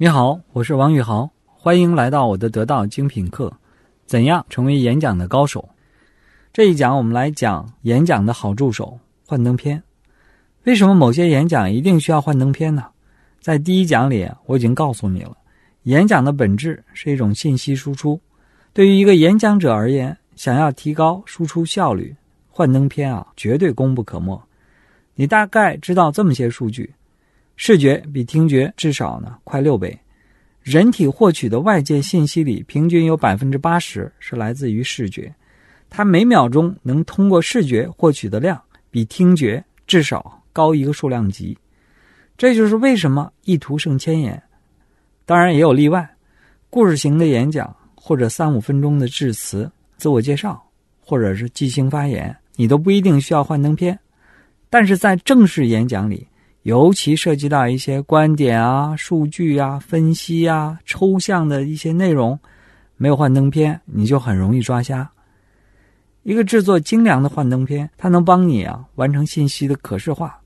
你好，我是王宇豪，欢迎来到我的得道精品课，怎样成为演讲的高手？这一讲我们来讲演讲的好助手——幻灯片。为什么某些演讲一定需要幻灯片呢？在第一讲里我已经告诉你了，演讲的本质是一种信息输出。对于一个演讲者而言，想要提高输出效率，幻灯片啊绝对功不可没。你大概知道这么些数据。视觉比听觉至少呢快六倍，人体获取的外界信息里，平均有百分之八十是来自于视觉，它每秒钟能通过视觉获取的量比听觉至少高一个数量级。这就是为什么一图胜千言。当然也有例外，故事型的演讲或者三五分钟的致辞、自我介绍，或者是即兴发言，你都不一定需要幻灯片。但是在正式演讲里。尤其涉及到一些观点啊、数据啊、分析啊、抽象的一些内容，没有幻灯片，你就很容易抓瞎。一个制作精良的幻灯片，它能帮你啊完成信息的可视化，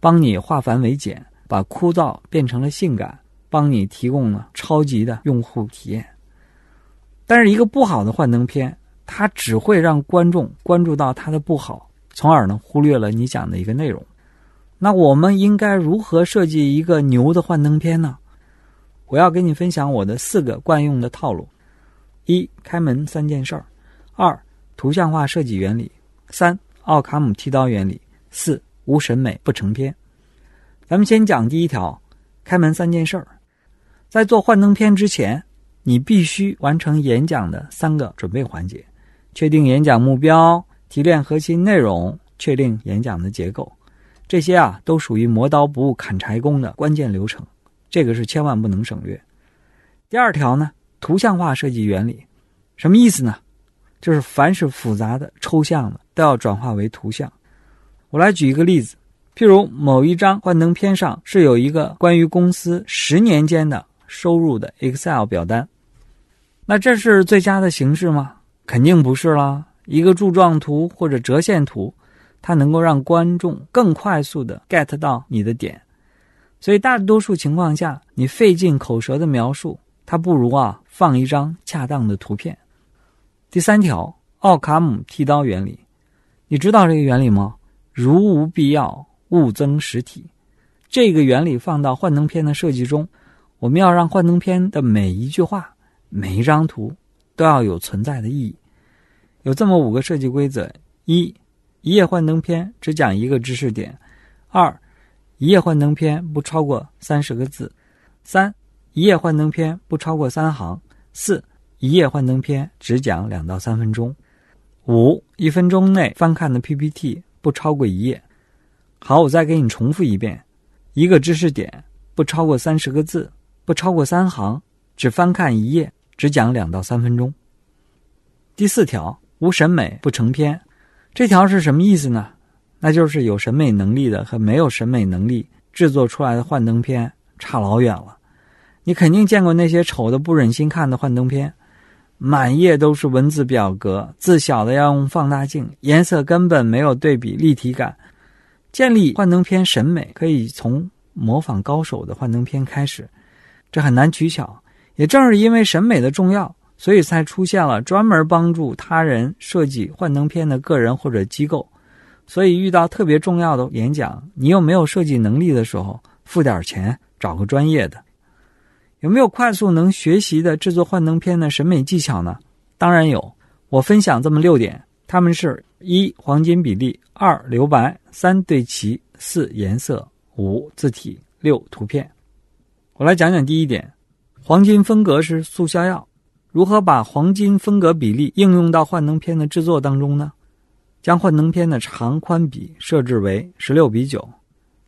帮你化繁为简，把枯燥变成了性感，帮你提供了超级的用户体验。但是，一个不好的幻灯片，它只会让观众关注到它的不好，从而呢忽略了你讲的一个内容。那我们应该如何设计一个牛的幻灯片呢？我要跟你分享我的四个惯用的套路：一、开门三件事儿；二、图像化设计原理；三、奥卡姆剃刀原理；四、无审美不成片。咱们先讲第一条：开门三件事儿。在做幻灯片之前，你必须完成演讲的三个准备环节：确定演讲目标，提炼核心内容，确定演讲的结构。这些啊，都属于磨刀不误砍柴工的关键流程，这个是千万不能省略。第二条呢，图像化设计原理，什么意思呢？就是凡是复杂的、抽象的，都要转化为图像。我来举一个例子，譬如某一张幻灯片上是有一个关于公司十年间的收入的 Excel 表单，那这是最佳的形式吗？肯定不是啦，一个柱状图或者折线图。它能够让观众更快速的 get 到你的点，所以大多数情况下，你费尽口舌的描述，它不如啊放一张恰当的图片。第三条，奥卡姆剃刀原理，你知道这个原理吗？如无必要，勿增实体。这个原理放到幻灯片的设计中，我们要让幻灯片的每一句话、每一张图都要有存在的意义。有这么五个设计规则：一。一页幻灯片只讲一个知识点，二，一页幻灯片不超过三十个字，三，一页幻灯片不超过三行，四，一页幻灯片只讲两到三分钟，五，一分钟内翻看的 PPT 不超过一页。好，我再给你重复一遍，一个知识点不超过三十个字，不超过三行，只翻看一页，只讲两到三分钟。第四条，无审美不成篇。这条是什么意思呢？那就是有审美能力的和没有审美能力制作出来的幻灯片差老远了。你肯定见过那些丑的不忍心看的幻灯片，满页都是文字表格，字小的要用放大镜，颜色根本没有对比立体感。建立幻灯片审美可以从模仿高手的幻灯片开始，这很难取巧。也正是因为审美的重要。所以才出现了专门帮助他人设计幻灯片的个人或者机构。所以遇到特别重要的演讲，你又没有设计能力的时候，付点钱找个专业的。有没有快速能学习的制作幻灯片的审美技巧呢？当然有，我分享这么六点，他们是：一、黄金比例；二、留白；三、对齐；四、颜色；五、字体；六、图片。我来讲讲第一点，黄金分格是速效药。如何把黄金分格比例应用到幻灯片的制作当中呢？将幻灯片的长宽比设置为十六比九，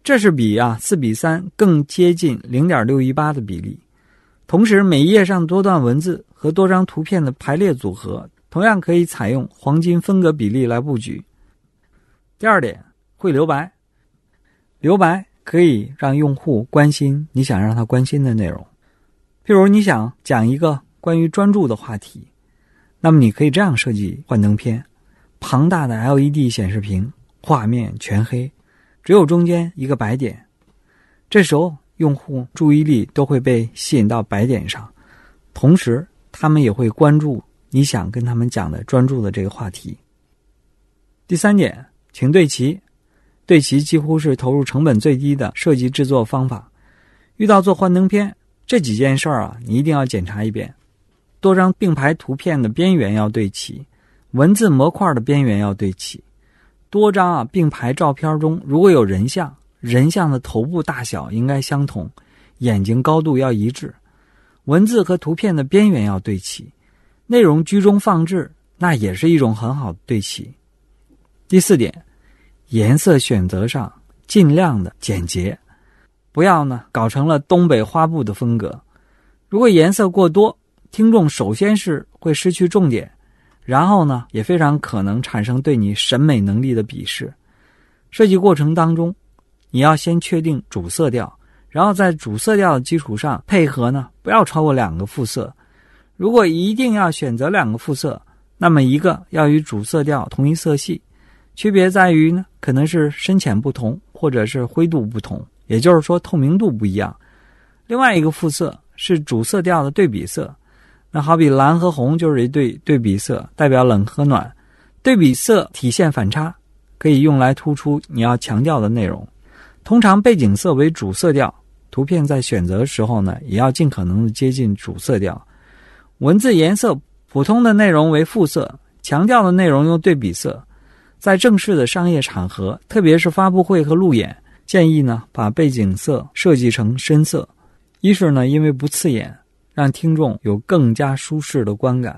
这是比啊四比三更接近零点六一八的比例。同时，每一页上多段文字和多张图片的排列组合，同样可以采用黄金分格比例来布局。第二点，会留白。留白可以让用户关心你想让他关心的内容，譬如你想讲一个。关于专注的话题，那么你可以这样设计幻灯片：庞大的 LED 显示屏，画面全黑，只有中间一个白点。这时候用户注意力都会被吸引到白点上，同时他们也会关注你想跟他们讲的专注的这个话题。第三点，请对齐，对齐几乎是投入成本最低的设计制作方法。遇到做幻灯片这几件事儿啊，你一定要检查一遍：多张并排图片的边缘要对齐，文字模块的边缘要对齐。多张啊并排照片中，如果有人像，人像的头部大小应该相同，眼睛高度要一致，文字和图片的边缘要对齐，内容居中放置，那也是一种很好的对齐。第四点，颜色选择上尽量的简洁，不要呢搞成了东北花布的风格。如果颜色过多，听众首先是会失去重点，然后呢也非常可能产生对你审美能力的鄙视。设计过程当中，你要先确定主色调，然后在主色调的基础上配合呢不要超过两个副色。如果一定要选择两个副色，那么一个要与主色调同一色系。区别在于呢，可能是深浅不同，或者是灰度不同，也就是说透明度不一样。另外一个副色是主色调的对比色，那好比蓝和红就是一对对比色，代表冷和暖。对比色体现反差，可以用来突出你要强调的内容。通常背景色为主色调，图片在选择的时候呢，也要尽可能的接近主色调。文字颜色普通的内容为副色，强调的内容用对比色。在正式的商业场合，特别是发布会和路演，建议呢把背景色设计成深色。一是呢，因为不刺眼，让听众有更加舒适的观感；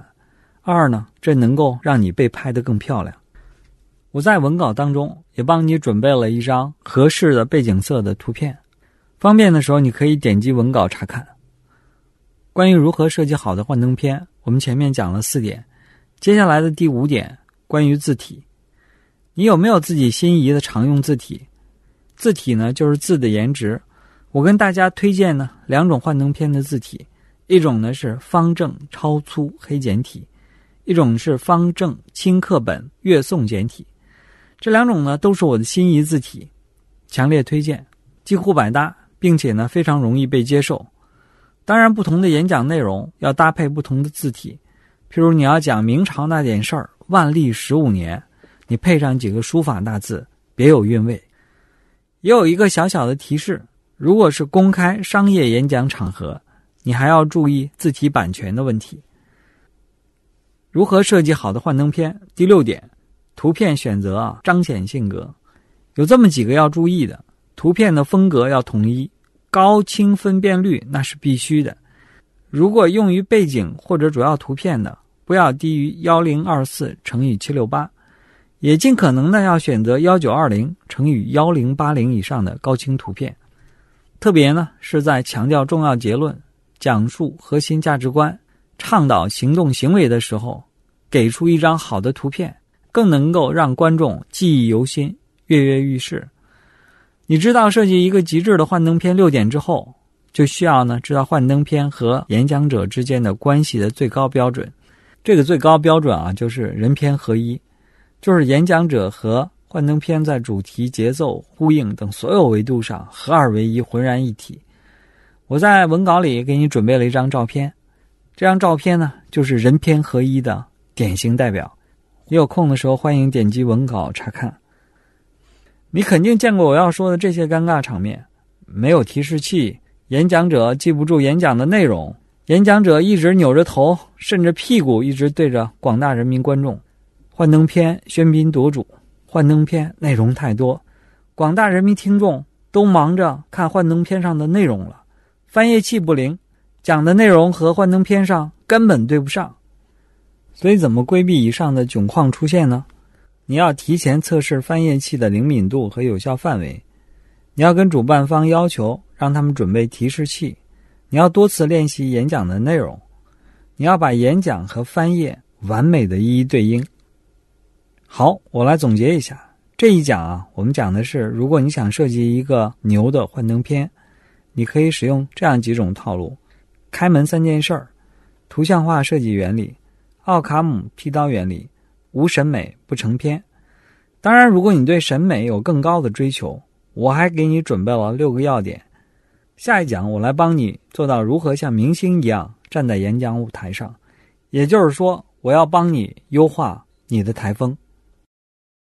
二呢，这能够让你被拍得更漂亮。我在文稿当中也帮你准备了一张合适的背景色的图片，方便的时候你可以点击文稿查看。关于如何设计好的幻灯片，我们前面讲了四点，接下来的第五点关于字体。你有没有自己心仪的常用字体？字体呢，就是字的颜值。我跟大家推荐呢两种幻灯片的字体，一种呢是方正超粗黑简体，一种是方正轻刻本月宋简体。这两种呢都是我的心仪字体，强烈推荐，几乎百搭，并且呢非常容易被接受。当然，不同的演讲内容要搭配不同的字体，譬如你要讲明朝那点事儿，万历十五年。你配上几个书法大字，别有韵味。也有一个小小的提示：如果是公开商业演讲场合，你还要注意字体版权的问题。如何设计好的幻灯片？第六点，图片选择啊，彰显性格。有这么几个要注意的：图片的风格要统一，高清分辨率那是必须的。如果用于背景或者主要图片的，不要低于幺零二四乘以七六八。也尽可能的要选择幺九二零乘以幺零八零以上的高清图片，特别呢是在强调重要结论、讲述核心价值观、倡导行动行为的时候，给出一张好的图片，更能够让观众记忆犹新、跃跃欲试。你知道设计一个极致的幻灯片六点之后，就需要呢知道幻灯片和演讲者之间的关系的最高标准。这个最高标准啊，就是人片合一。就是演讲者和幻灯片在主题、节奏、呼应等所有维度上合二为一、浑然一体。我在文稿里给你准备了一张照片，这张照片呢就是人片合一的典型代表。你有空的时候欢迎点击文稿查看。你肯定见过我要说的这些尴尬场面：没有提示器，演讲者记不住演讲的内容，演讲者一直扭着头，甚至屁股一直对着广大人民观众。幻灯片喧宾夺主，幻灯片内容太多，广大人民听众都忙着看幻灯片上的内容了，翻页器不灵，讲的内容和幻灯片上根本对不上。所以，怎么规避以上的窘况出现呢？你要提前测试翻页器的灵敏度和有效范围，你要跟主办方要求让他们准备提示器，你要多次练习演讲的内容，你要把演讲和翻页完美的一一对应。好，我来总结一下这一讲啊。我们讲的是，如果你想设计一个牛的幻灯片，你可以使用这样几种套路：开门三件事儿、图像化设计原理、奥卡姆剃刀原理、无审美不成片。当然，如果你对审美有更高的追求，我还给你准备了六个要点。下一讲我来帮你做到如何像明星一样站在演讲舞台上，也就是说，我要帮你优化你的台风。